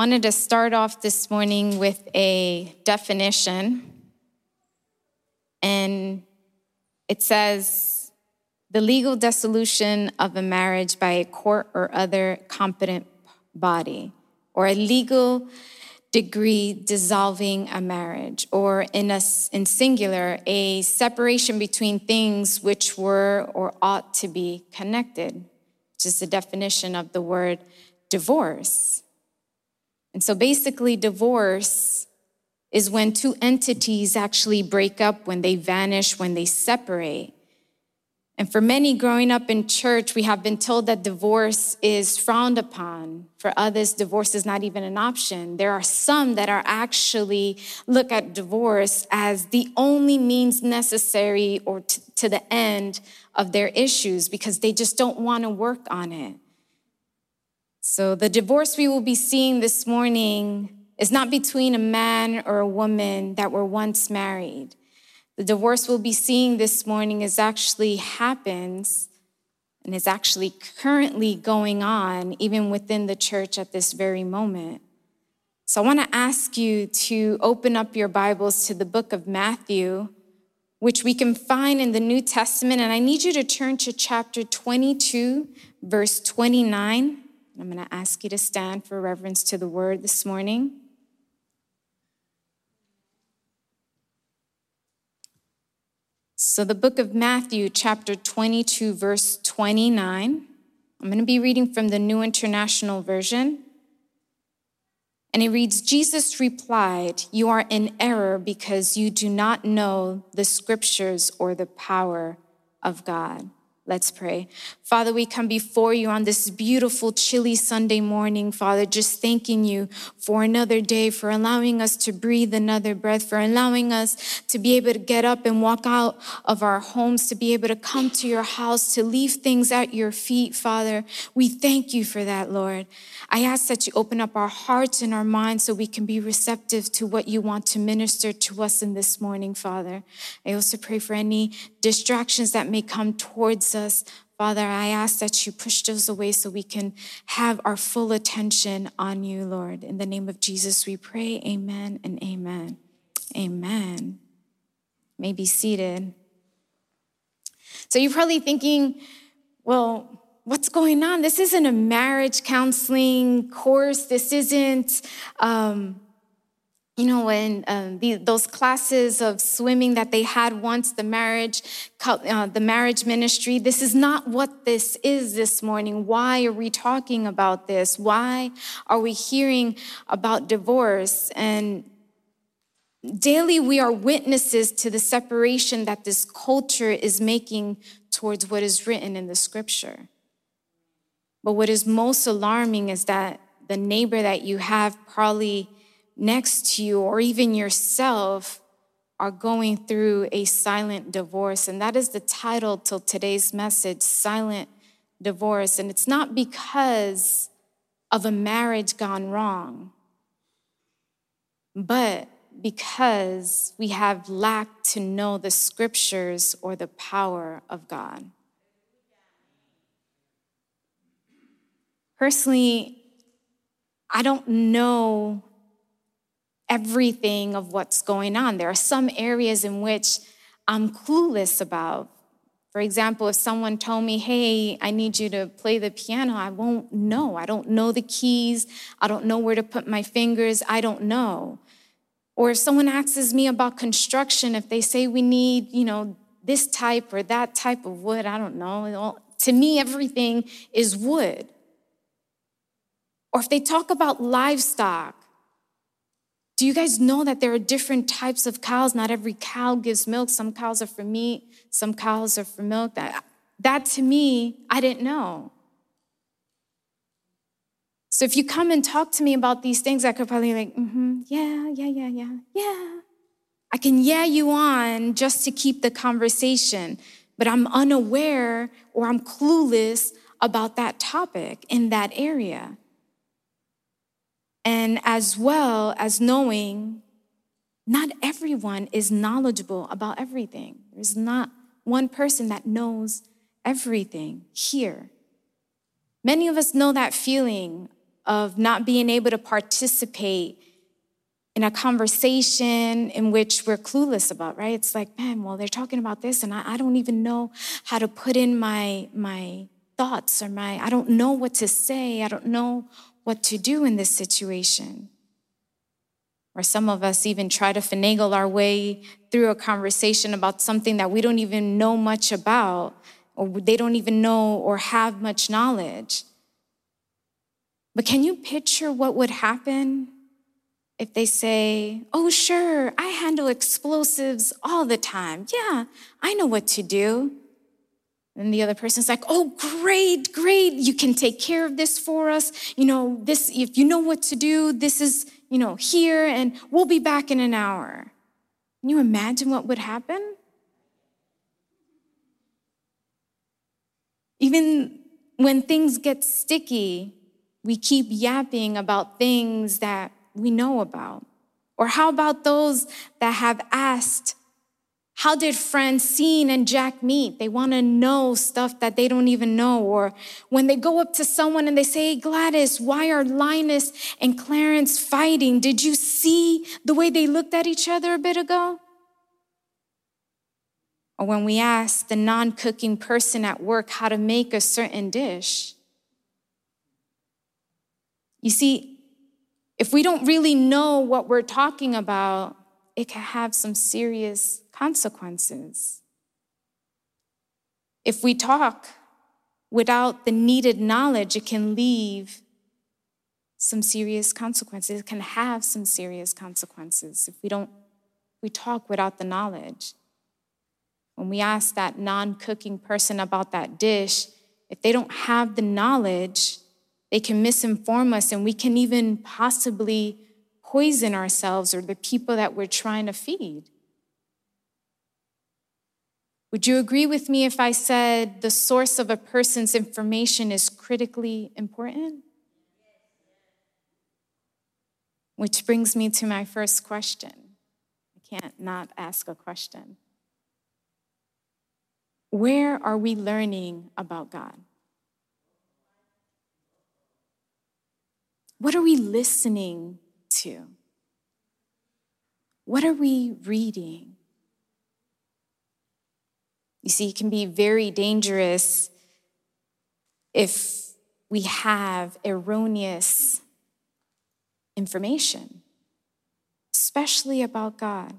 wanted to start off this morning with a definition. And it says the legal dissolution of a marriage by a court or other competent body, or a legal degree dissolving a marriage, or in, a, in singular, a separation between things which were or ought to be connected, which is the definition of the word divorce. And so basically, divorce is when two entities actually break up, when they vanish, when they separate. And for many growing up in church, we have been told that divorce is frowned upon. For others, divorce is not even an option. There are some that are actually look at divorce as the only means necessary or t- to the end of their issues because they just don't want to work on it. So the divorce we will be seeing this morning is not between a man or a woman that were once married. The divorce we'll be seeing this morning is actually happens and is actually currently going on even within the church at this very moment. So I want to ask you to open up your Bibles to the book of Matthew, which we can find in the New Testament. And I need you to turn to chapter 22, verse 29. I'm going to ask you to stand for reverence to the word this morning. So, the book of Matthew, chapter 22, verse 29. I'm going to be reading from the New International Version. And it reads Jesus replied, You are in error because you do not know the scriptures or the power of God. Let's pray. Father, we come before you on this beautiful, chilly Sunday morning, Father, just thanking you for another day, for allowing us to breathe another breath, for allowing us to be able to get up and walk out of our homes, to be able to come to your house, to leave things at your feet, Father. We thank you for that, Lord. I ask that you open up our hearts and our minds so we can be receptive to what you want to minister to us in this morning, Father. I also pray for any distractions that may come towards us. Father, I ask that you push those away so we can have our full attention on you, Lord. In the name of Jesus, we pray. Amen and amen. Amen. May be seated. So you're probably thinking, well, what's going on? This isn't a marriage counseling course. This isn't, um, you know, when um, the, those classes of swimming that they had once, the marriage, uh, the marriage ministry. This is not what this is this morning. Why are we talking about this? Why are we hearing about divorce? And daily we are witnesses to the separation that this culture is making towards what is written in the scripture. But what is most alarming is that the neighbor that you have probably next to you or even yourself are going through a silent divorce. And that is the title to today's message Silent Divorce. And it's not because of a marriage gone wrong, but because we have lacked to know the scriptures or the power of God. Personally, I don't know everything of what's going on. There are some areas in which I'm clueless about. For example, if someone told me, hey, I need you to play the piano, I won't know. I don't know the keys. I don't know where to put my fingers. I don't know. Or if someone asks me about construction, if they say we need, you know, this type or that type of wood, I don't know. To me, everything is wood. Or if they talk about livestock, do you guys know that there are different types of cows? Not every cow gives milk. Some cows are for meat, some cows are for milk. That, that to me, I didn't know. So if you come and talk to me about these things, I could probably like, mm-hmm, yeah, yeah, yeah, yeah, yeah. I can yeah you on just to keep the conversation, but I'm unaware or I'm clueless about that topic in that area and as well as knowing not everyone is knowledgeable about everything. There's not one person that knows everything here. Many of us know that feeling of not being able to participate in a conversation in which we're clueless about, right? It's like, man, well, they're talking about this, and I, I don't even know how to put in my my thoughts or my I don't know what to say. I don't know what to do in this situation. Or some of us even try to finagle our way through a conversation about something that we don't even know much about, or they don't even know or have much knowledge. But can you picture what would happen if they say, Oh, sure, I handle explosives all the time. Yeah, I know what to do. And the other person's like, Oh, great, great. You can take care of this for us. You know, this, if you know what to do, this is, you know, here, and we'll be back in an hour. Can you imagine what would happen? Even when things get sticky, we keep yapping about things that we know about? Or how about those that have asked, how did Francine and Jack meet? They want to know stuff that they don't even know. Or when they go up to someone and they say, hey, Gladys, why are Linus and Clarence fighting? Did you see the way they looked at each other a bit ago? Or when we ask the non cooking person at work how to make a certain dish. You see, if we don't really know what we're talking about, it can have some serious consequences. If we talk without the needed knowledge, it can leave some serious consequences. It can have some serious consequences if we don't we talk without the knowledge. When we ask that non-cooking person about that dish, if they don't have the knowledge, they can misinform us, and we can even possibly poison ourselves or the people that we're trying to feed. Would you agree with me if I said the source of a person's information is critically important? Which brings me to my first question. I can't not ask a question. Where are we learning about God? What are we listening to? What are we reading? You see, it can be very dangerous if we have erroneous information, especially about God.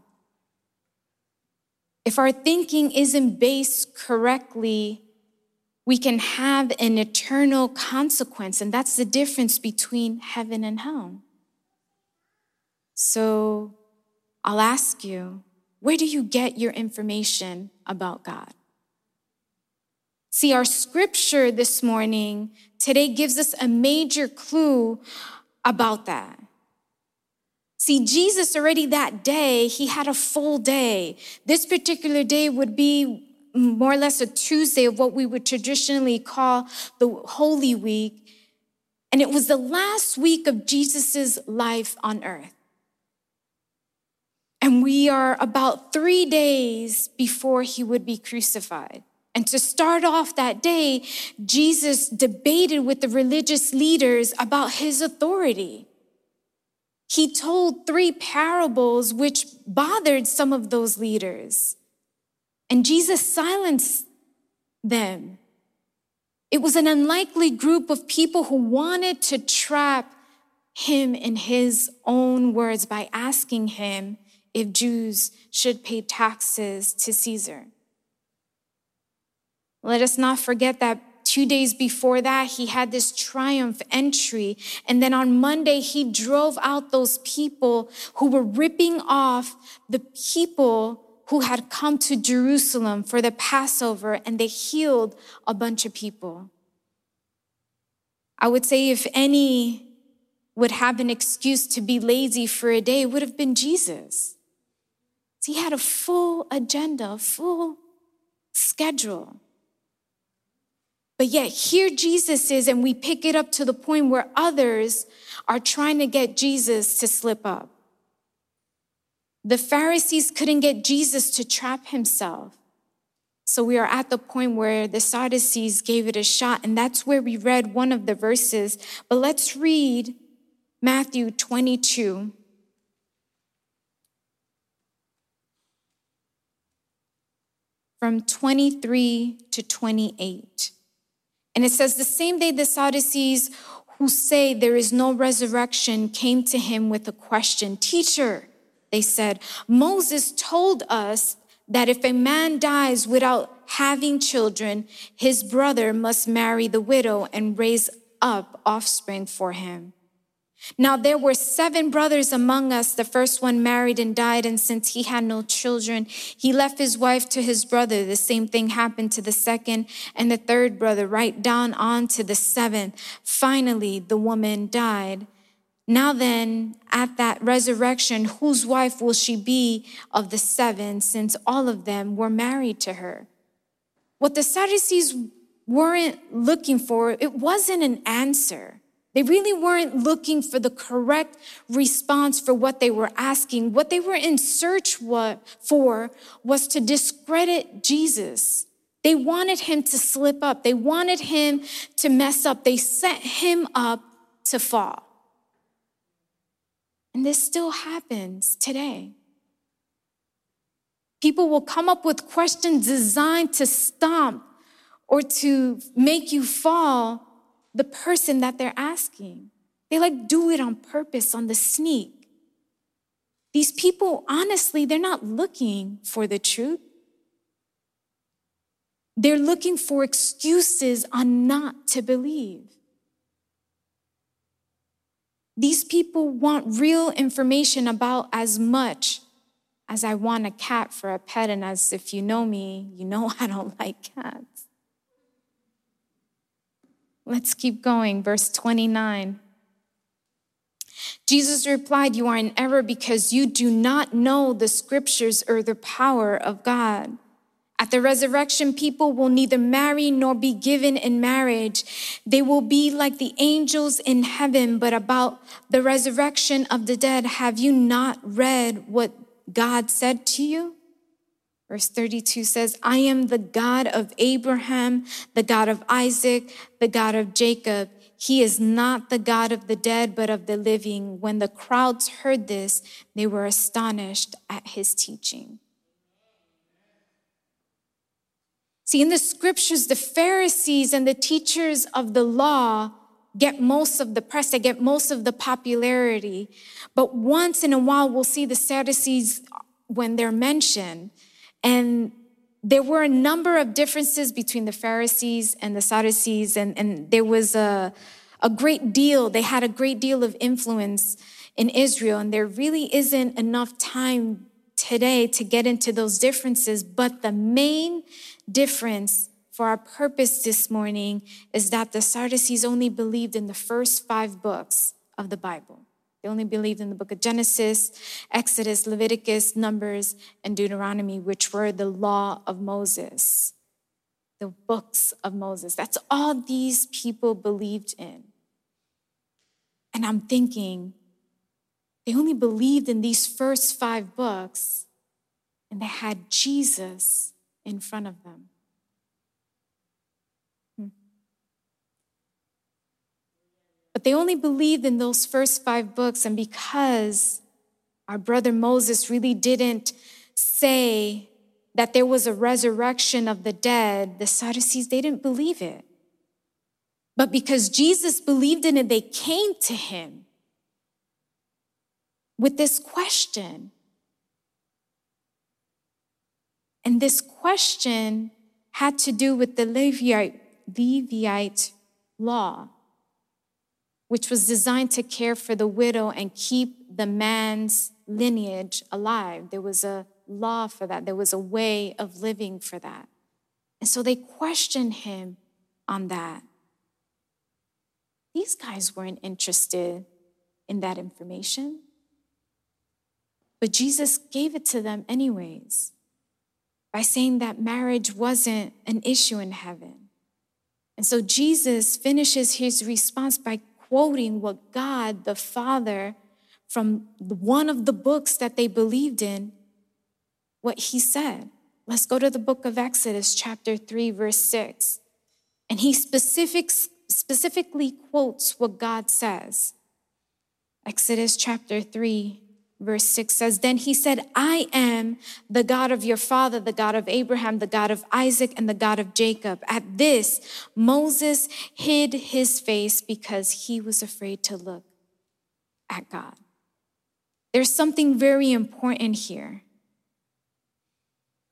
If our thinking isn't based correctly we can have an eternal consequence. And that's the difference between heaven and hell. So I'll ask you, where do you get your information about God? See, our scripture this morning today gives us a major clue about that. See, Jesus already that day, he had a full day. This particular day would be more or less a Tuesday of what we would traditionally call the Holy Week. And it was the last week of Jesus' life on earth. And we are about three days before he would be crucified. And to start off that day, Jesus debated with the religious leaders about his authority. He told three parables which bothered some of those leaders. And Jesus silenced them. It was an unlikely group of people who wanted to trap him in his own words by asking him if Jews should pay taxes to Caesar. Let us not forget that two days before that, he had this triumph entry. And then on Monday, he drove out those people who were ripping off the people who had come to Jerusalem for the Passover and they healed a bunch of people. I would say if any would have an excuse to be lazy for a day, it would have been Jesus. He had a full agenda, a full schedule. But yet here Jesus is, and we pick it up to the point where others are trying to get Jesus to slip up. The Pharisees couldn't get Jesus to trap himself. So we are at the point where the Sadducees gave it a shot, and that's where we read one of the verses. But let's read Matthew 22. From 23 to 28. And it says, The same day the Sadducees who say there is no resurrection came to him with a question Teacher, they said, Moses told us that if a man dies without having children, his brother must marry the widow and raise up offspring for him. Now there were seven brothers among us. The first one married and died, and since he had no children, he left his wife to his brother. The same thing happened to the second and the third brother, right down on to the seventh. Finally, the woman died. Now then, at that resurrection, whose wife will she be of the seven, since all of them were married to her? What the Sadducees weren't looking for, it wasn't an answer. They really weren't looking for the correct response for what they were asking. What they were in search for was to discredit Jesus. They wanted him to slip up. They wanted him to mess up. They set him up to fall. And this still happens today. People will come up with questions designed to stomp or to make you fall the person that they're asking. They like do it on purpose, on the sneak. These people, honestly, they're not looking for the truth. They're looking for excuses on not to believe. These people want real information about as much as I want a cat for a pet. And as if you know me, you know I don't like cats. Let's keep going. Verse 29. Jesus replied, You are in error because you do not know the scriptures or the power of God. At the resurrection, people will neither marry nor be given in marriage. They will be like the angels in heaven. But about the resurrection of the dead, have you not read what God said to you? Verse 32 says, I am the God of Abraham, the God of Isaac, the God of Jacob. He is not the God of the dead, but of the living. When the crowds heard this, they were astonished at his teaching. See, in the scriptures, the Pharisees and the teachers of the law get most of the press, they get most of the popularity. But once in a while, we'll see the Sadducees when they're mentioned. And there were a number of differences between the Pharisees and the Sadducees, and, and there was a, a great deal, they had a great deal of influence in Israel, and there really isn't enough time today to get into those differences. But the main difference for our purpose this morning is that the Sadducees only believed in the first five books of the Bible. They only believed in the book of Genesis, Exodus, Leviticus, Numbers, and Deuteronomy, which were the law of Moses, the books of Moses. That's all these people believed in. And I'm thinking, they only believed in these first five books, and they had Jesus in front of them. But they only believed in those first five books, and because our brother Moses really didn't say that there was a resurrection of the dead, the Sadducees, they didn't believe it. But because Jesus believed in it, they came to him with this question and this question had to do with the Levite, Levite law, which was designed to care for the widow and keep the man's lineage alive. There was a law for that, there was a way of living for that. And so they questioned him on that. These guys weren't interested in that information, but Jesus gave it to them anyways by saying that marriage wasn't an issue in heaven. And so Jesus finishes his response by quoting what God the Father from one of the books that they believed in, what he said. Let's go to the book of Exodus, chapter 3, verse 6. And he specific, specifically quotes what God says. Exodus chapter 3, verse 6 says, Then he said, I am the God of your father, the God of Abraham, the God of Isaac, and the God of Jacob. At this, Moses hid his face because he was afraid to look at God. There's something very important here.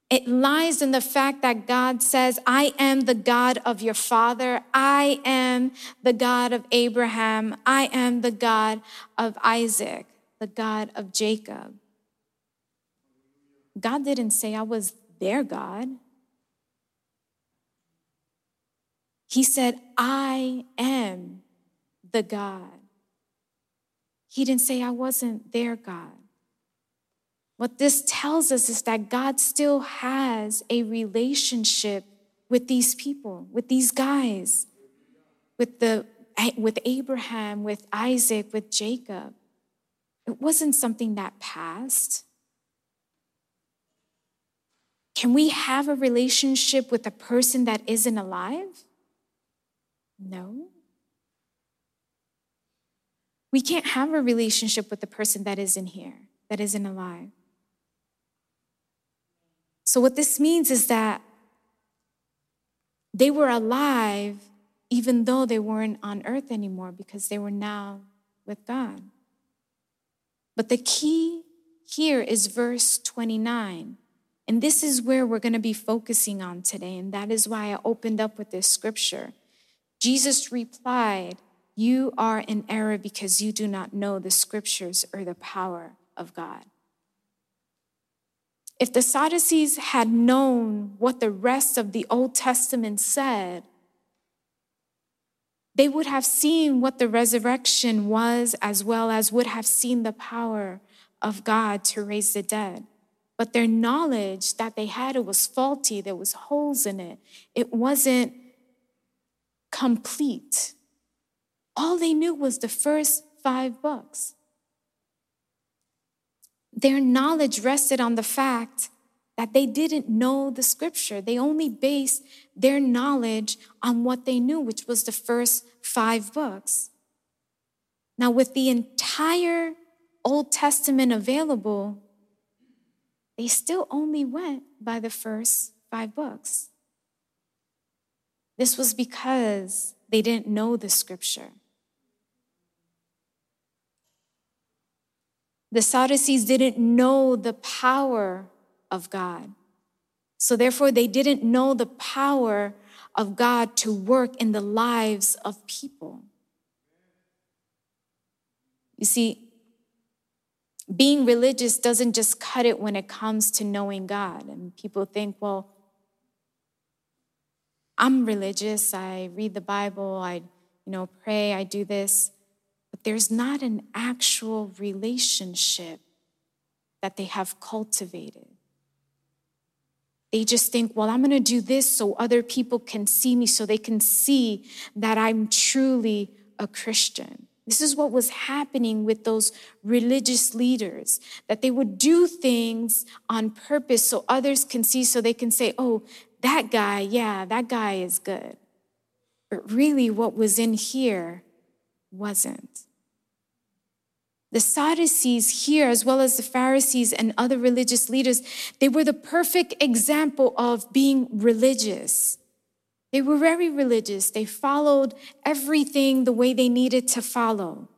It lies in the fact that God says, I am the God of your father. I am the God of Abraham. I am the God of Isaac, the God of Jacob. God didn't say I was their God. He said, I am the God. He didn't say I wasn't their God. What this tells us is that God still has a relationship with these people, with these guys, with the with Abraham, with Isaac, with Jacob. It wasn't something that passed. Can we have a relationship with a person that isn't alive? No. We can't have a relationship with the person that isn't here, that isn't alive. So, what this means is that they were alive even though they weren't on earth anymore because they were now with God. But the key here is verse 29. And this is where we're going to be focusing on today. And that is why I opened up with this scripture. Jesus replied, You are in error because you do not know the scriptures or the power of God. If the Sadducees had known what the rest of the Old Testament said, they would have seen what the resurrection was, as well as would have seen the power of God to raise the dead. But their knowledge that they had, it was faulty, there was holes in it. It wasn't complete. All they knew was the first five books. Their knowledge rested on the fact that they didn't know the scripture. They only based their knowledge on what they knew, which was the first five books. Now, with the entire Old Testament available, they still only went by the first five books. This was because they didn't know the scripture. The Sadducees didn't know the power of God. So, therefore, they didn't know the power of God to work in the lives of people. You see, being religious doesn't just cut it when it comes to knowing God. And people think, well, I'm religious, I read the Bible, I you know pray, I do this but there's not an actual relationship that they have cultivated. They just think, well, I'm going to do this so other people can see me, so they can see that I'm truly a Christian. This is what was happening with those religious leaders, that they would do things on purpose so others can see, so they can say, oh, that guy, yeah, that guy is good. But really, what was in here wasn't. The Sadducees here, as well as the Pharisees and other religious leaders, they were the perfect example of being religious. They were very religious. They followed everything the way they needed to follow.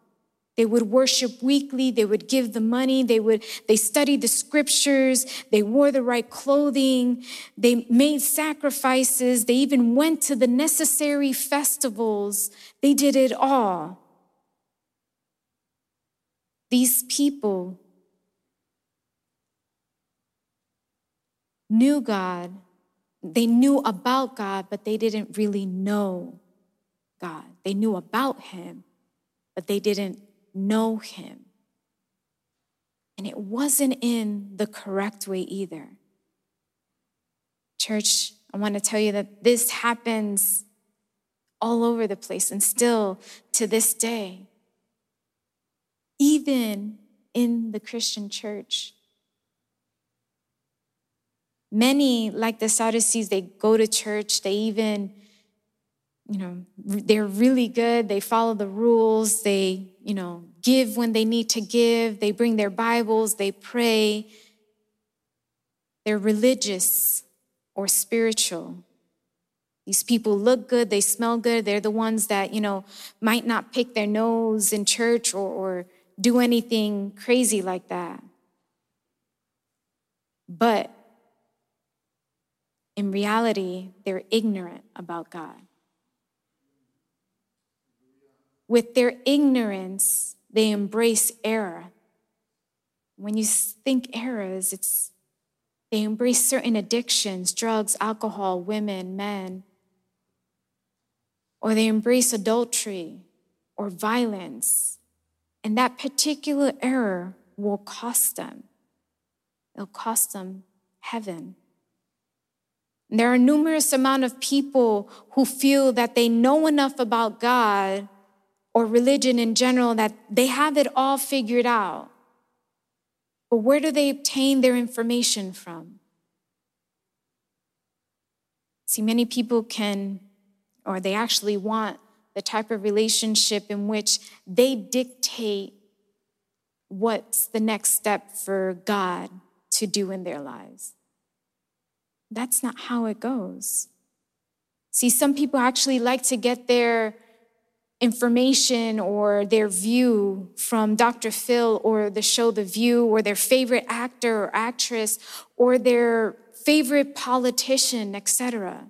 They would worship weekly, they would give the money, they would they studied the scriptures, they wore the right clothing, they made sacrifices, they even went to the necessary festivals. They did it all. These people knew God, they knew about God, but they didn't really know God. They knew about Him, but they didn't know Him. And it wasn't in the correct way either. Church, I want to tell you that this happens all over the place and still to this day even in the Christian church. Many, like the Sadducees, they go to church, they even, you know, they're really good, they follow the rules, they, you know, give when they need to give, they bring their Bibles, they pray. They're religious or spiritual. These people look good, they smell good, they're the ones that, you know, might not pick their nose in church or, or do anything crazy like that. But in reality, they're ignorant about God. With their ignorance, they embrace error. When you think errors, it's they embrace certain addictions, drugs, alcohol, women, men. Or they embrace adultery or violence. And that particular error will cost them. It'll cost them heaven. There are numerous amount of people who feel that they know enough about God or religion in general that they have it all figured out. But where do they obtain their information from? See, many people can, or they actually want the type of relationship in which they dictate what's the next step for God to do in their lives. That's not how it goes. See, some people actually like to get their information or their view from Dr. Phil or the show The View or their favorite actor or actress or their favorite politician, etc.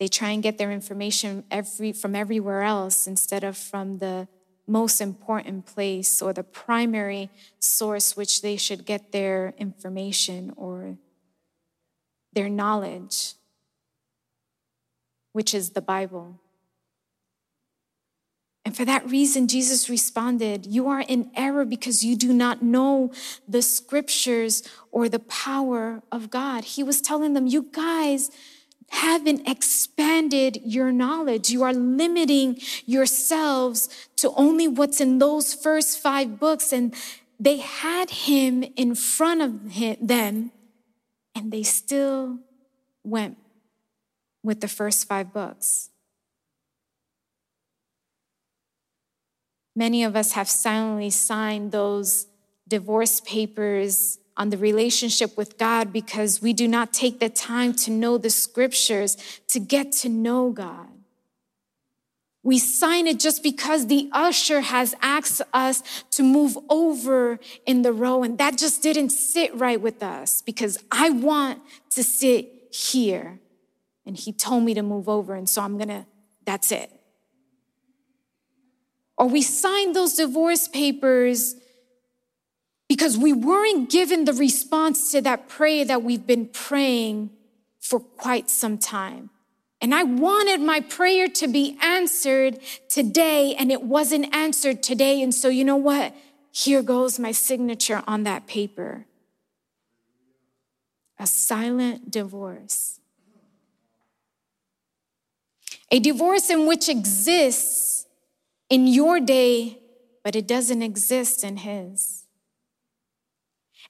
They try and get their information every, from everywhere else instead of from the most important place or the primary source which they should get their information or their knowledge, which is the Bible. And for that reason, Jesus responded, You are in error because you do not know the scriptures or the power of God. He was telling them, You guys, haven't expanded your knowledge. You are limiting yourselves to only what's in those first five books. And they had him in front of him, them, and they still went with the first five books. Many of us have silently signed those divorce papers on the relationship with God because we do not take the time to know the scriptures, to get to know God. We sign it just because the usher has asked us to move over in the row, and that just didn't sit right with us because I want to sit here. And he told me to move over, and so I'm gonna, that's it. Or we sign those divorce papers because we weren't given the response to that prayer that we've been praying for quite some time. And I wanted my prayer to be answered today, and it wasn't answered today. And so, you know what? Here goes my signature on that paper a silent divorce. A divorce in which exists in your day, but it doesn't exist in his.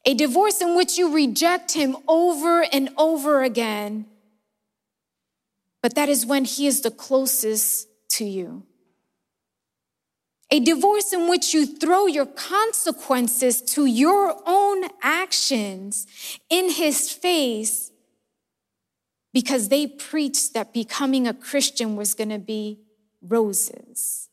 A divorce in which you reject him over and over again, but that is when he is the closest to you. A divorce in which you throw your consequences to your own actions in his face because they preached that becoming a Christian was going to be roses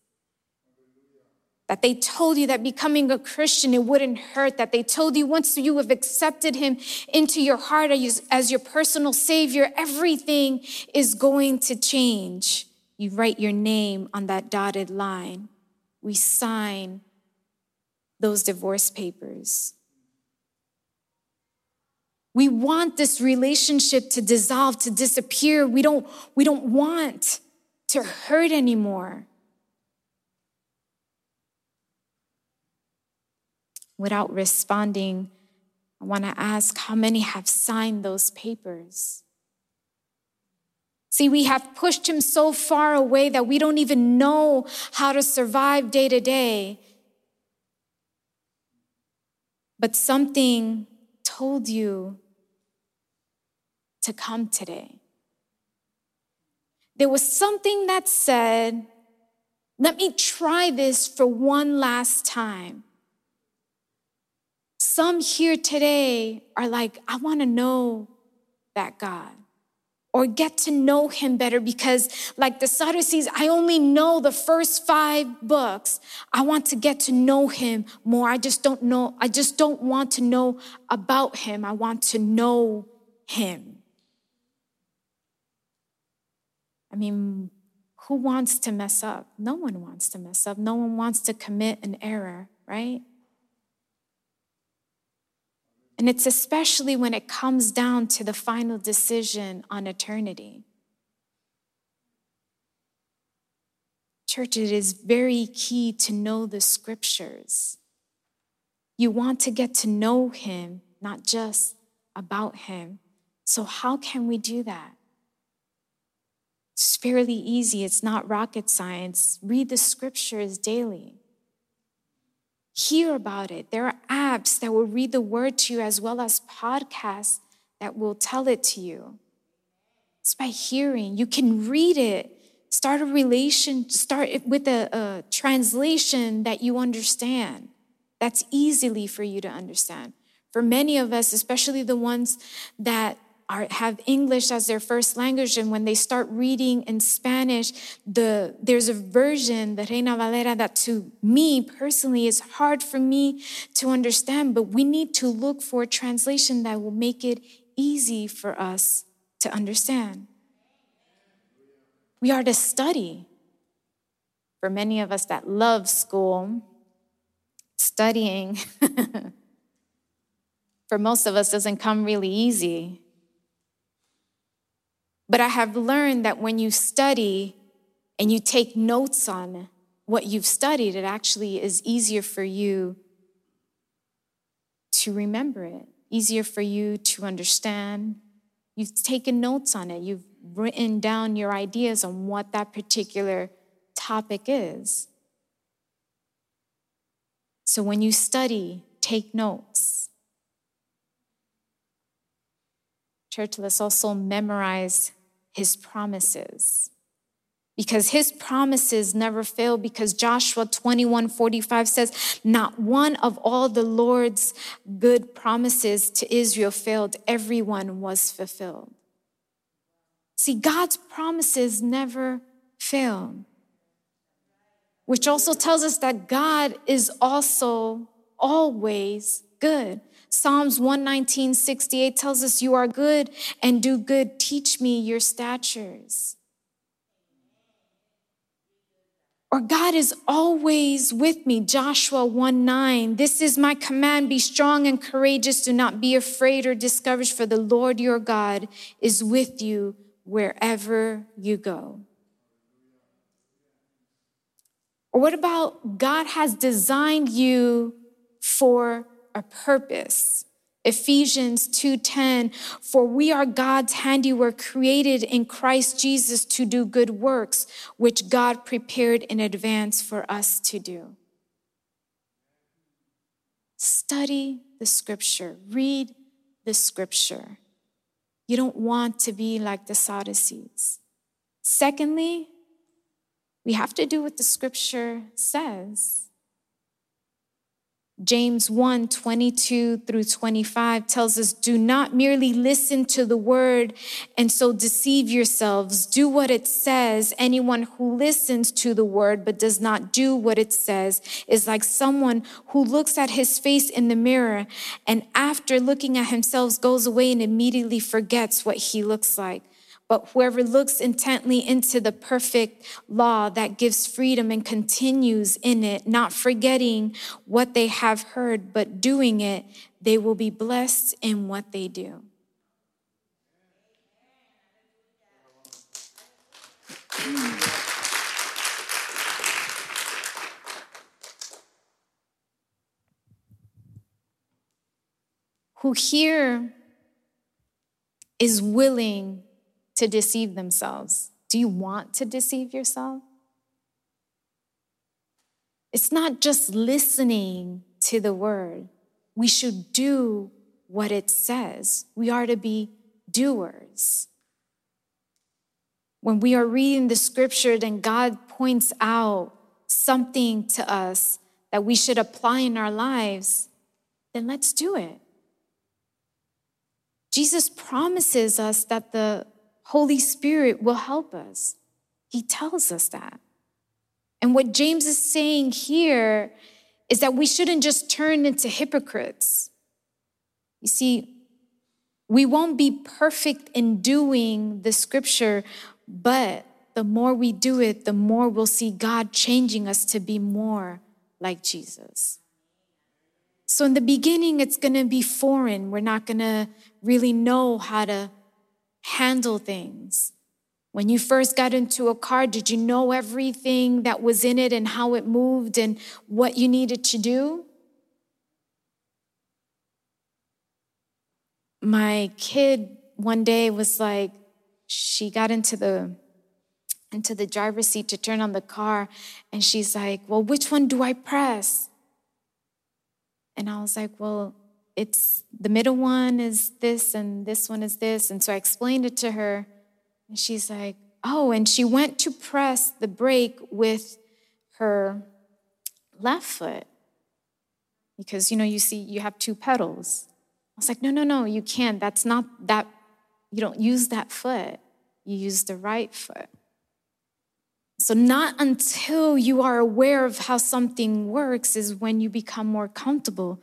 that they told you that becoming a Christian, it wouldn't hurt, that they told you once you have accepted him into your heart as, your personal savior, everything is going to change. You write your name on that dotted line. We sign those divorce papers. We want this relationship to dissolve, to disappear. We don't, we don't want to hurt anymore. Without responding, I want to ask how many have signed those papers? See, we have pushed him so far away that we don't even know how to survive day to day. but something told you to come today. There was something that said, let me try this for one last time. Some here today are like, I want to know that God or get to know him better because, like the Sadducees, I only know the first five books. I want to get to know him more. I just don't know, I just don't want to know about him. I want to know him. I mean, who wants to mess up? No one wants to mess up. No one wants to commit an error, right? And it's especially when it comes down to the final decision on eternity. Church, it is very key to know the scriptures. You want to get to know Him, not just about Him. So, how can we do that? It's fairly easy, it's not rocket science. Read the scriptures daily hear about it. There are apps that will read the word to you as well as podcasts that will tell it to you. It's by hearing. You can read it. Start a relation, start with a, a translation that you understand. That's easily for you to understand. For many of us, especially the ones that are, have English as their first language, and when they start reading in Spanish, the, there's a version, the Reina Valera, that to me personally is hard for me to understand, but we need to look for a translation that will make it easy for us to understand. We are to study. For many of us that love school, studying, for most of us, doesn't come really easy. But I have learned that when you study and you take notes on what you've studied, it actually is easier for you to remember it, easier for you to understand. You've taken notes on it, you've written down your ideas on what that particular topic is. So when you study, take notes. Church, let's also memorize his promises. Because his promises never fail, because Joshua 21 45 says, Not one of all the Lord's good promises to Israel failed, everyone was fulfilled. See, God's promises never fail, which also tells us that God is also always good. Psalms 119, 68 tells us, You are good and do good. Teach me your statures. Or God is always with me. Joshua 1 9. This is my command be strong and courageous. Do not be afraid or discouraged, for the Lord your God is with you wherever you go. Or what about God has designed you for a purpose. Ephesians 2:10 For we are God's handiwork created in Christ Jesus to do good works which God prepared in advance for us to do. Study the scripture, read the scripture. You don't want to be like the Sadducees. Secondly, we have to do what the scripture says. James 1 22 through 25 tells us, Do not merely listen to the word and so deceive yourselves. Do what it says. Anyone who listens to the word but does not do what it says is like someone who looks at his face in the mirror and after looking at himself goes away and immediately forgets what he looks like. But whoever looks intently into the perfect law that gives freedom and continues in it, not forgetting what they have heard, but doing it, they will be blessed in what they do. Who here is willing to deceive themselves. Do you want to deceive yourself? It's not just listening to the word. we should do what it says. We are to be doers. When we are reading the scripture, then God points out something to us that we should apply in our lives, then let's do it. Jesus promises us that the Holy Spirit will help us. He tells us that. And what James is saying here is that we shouldn't just turn into hypocrites. You see, we won't be perfect in doing the scripture, but the more we do it, the more we'll see God changing us to be more like Jesus. So, in the beginning, it's gonna be foreign. We're not gonna really know how to handle things. When you first got into a car, did you know everything that was in it and how it moved and what you needed to do? My kid one day was like, she got into the into the driver's seat to turn on the car and she's like, "Well, which one do I press?" And I was like, "Well, it's the middle one is this and this one is this." And so I explained it to her and she's like, Oh, and she went to press the brake with her left foot because, you know, you see, you have two pedals. I was like, No, no, no, you can't. That's not that, you don't use that foot, you use the right foot. So, not until you are aware of how something works is when you become more comfortable.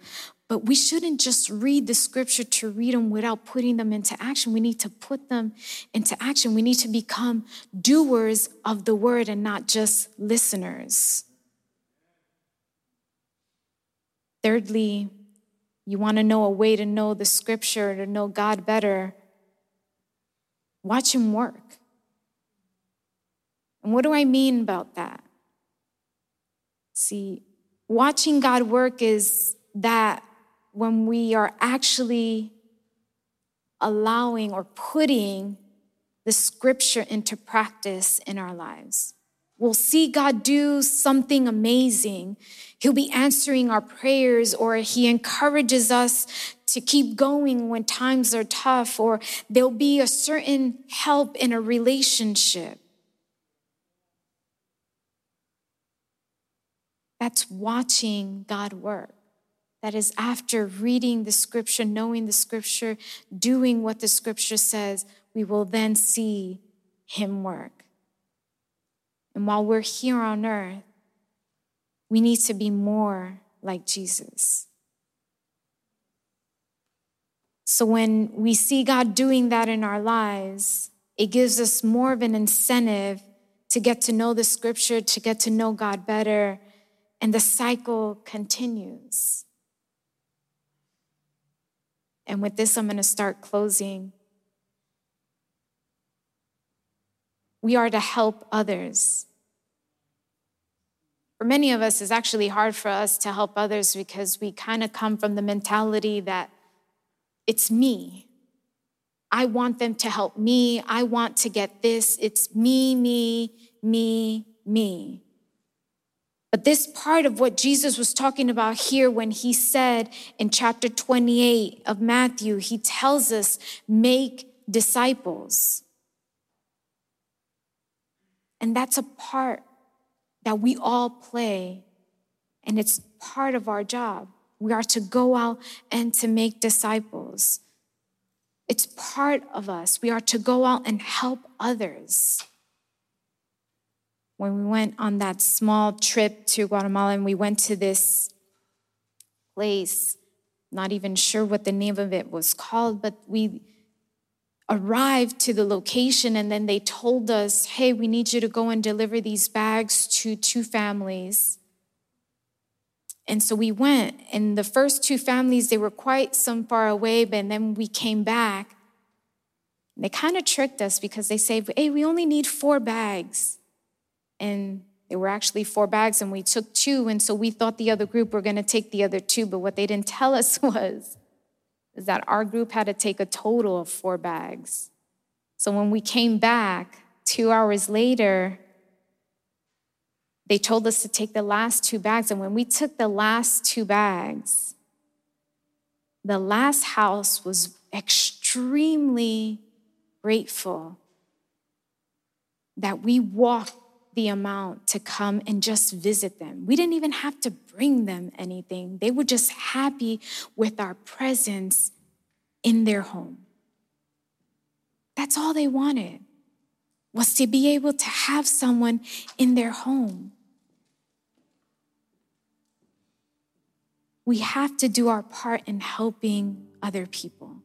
But we shouldn't just read the scripture to read them without putting them into action. We need to put them into action. We need to become doers of the word and not just listeners. Thirdly, you want to know a way to know the scripture, to know God better. Watch Him work. And what do I mean about that? See, watching God work is that when we are actually allowing or putting the scripture into practice in our lives. We'll see God do something amazing. He'll be answering our prayers, or He encourages us to keep going when times are tough, or there'll be a certain help in a relationship. That's watching God work. That is after reading the scripture, knowing the scripture, doing what the scripture says, we will then see him work. And while we're here on earth, we need to be more like Jesus. So when we see God doing that in our lives, it gives us more of an incentive to get to know the scripture, to get to know God better, and the cycle continues. And with this, I'm going to start closing. We are to help others. For many of us, it's actually hard for us to help others because we kind of come from the mentality that it's me. I want them to help me. I want to get this. It's me, me, me, me. But this part of what Jesus was talking about here when he said in chapter 28 of Matthew, he tells us, make disciples. And that's a part that we all play, and it's part of our job. We are to go out and to make disciples. It's part of us. We are to go out and help others when we went on that small trip to Guatemala and we went to this place, not even sure what the name of it was called, but we arrived to the location and then they told us, hey, we need you to go and deliver these bags to two families. And so we went, and the first two families, they were quite some far away, but then we came back. They kind of tricked us because they said, hey, we only need four bags and there were actually four bags and we took two and so we thought the other group were going to take the other two but what they didn't tell us was is that our group had to take a total of four bags. So when we came back two hours later they told us to take the last two bags and when we took the last two bags the last house was extremely grateful that we walked the amount to come and just visit them. We didn't even have to bring them anything, they were just happy with our presence in their home. That's all they wanted was to be able to have someone in their home. We have to do our part in helping other people.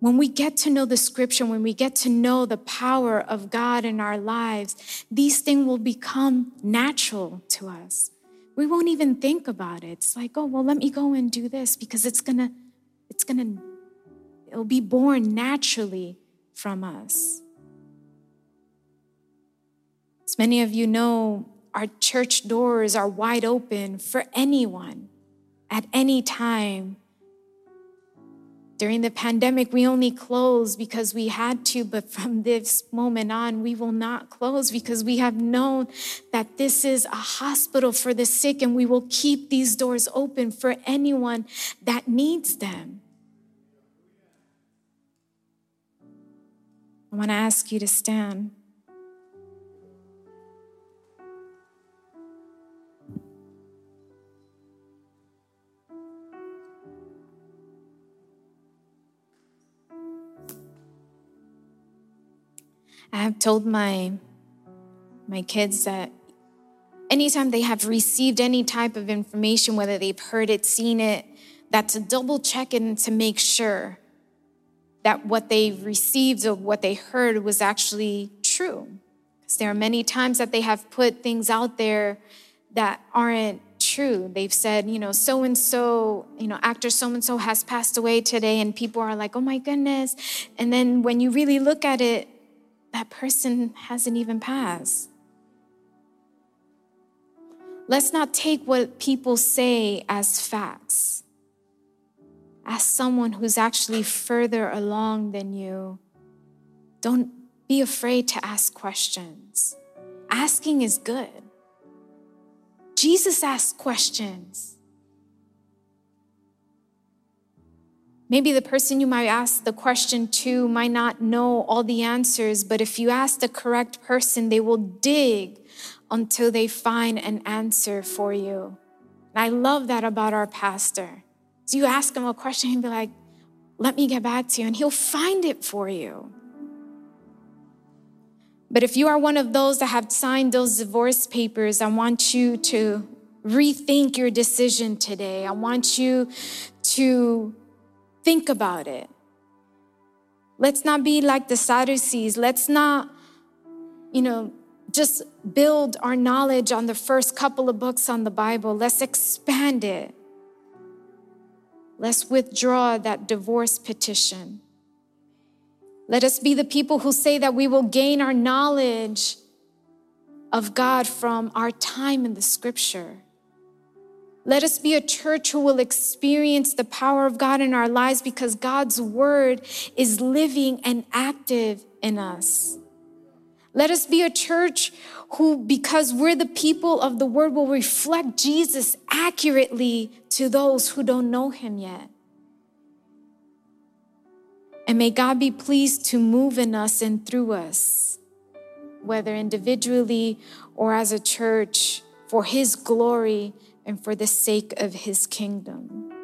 When we get to know the scripture, when we get to know the power of God in our lives, these things will become natural to us. We won't even think about it. It's like, oh, well, let me go and do this because it's gonna, it's gonna, it'll be born naturally from us. As many of you know, our church doors are wide open for anyone at any time during the pandemic, we only closed because we had to, but from this moment on, we will not close because we have known that this is a hospital for the sick and we will keep these doors open for anyone that needs them. I want to ask you to stand. I have told my my kids that anytime they have received any type of information, whether they've heard it, seen it, that to double check and to make sure that what they received or what they heard was actually true. Because there are many times that they have put things out there that aren't true. They've said, you know, so and so, you know, actor so and so has passed away today, and people are like, oh my goodness. And then when you really look at it, that person hasn't even passed. Let's not take what people say as facts. As someone who's actually further along than you, don't be afraid to ask questions. Asking is good. Jesus asked questions. Maybe the person you might ask the question to might not know all the answers, but if you ask the correct person, they will dig until they find an answer for you. And I love that about our pastor. So you ask him a question, he'll be like, let me get back to you, and he'll find it for you. But if you are one of those that have signed those divorce papers, I want you to rethink your decision today. I want you to Think about it. Let's not be like the Sadducees. Let's not, you know, just build our knowledge on the first couple of books on the Bible. Let's expand it. Let's withdraw that divorce petition. Let us be the people who say that we will gain our knowledge of God from our time in the scripture. Let us be a church who will experience the power of God in our lives because God's word is living and active in us. Let us be a church who, because we're the people of the word, will reflect Jesus accurately to those who don't know him yet. And may God be pleased to move in us and through us, whether individually or as a church, for his glory and for the sake of his kingdom.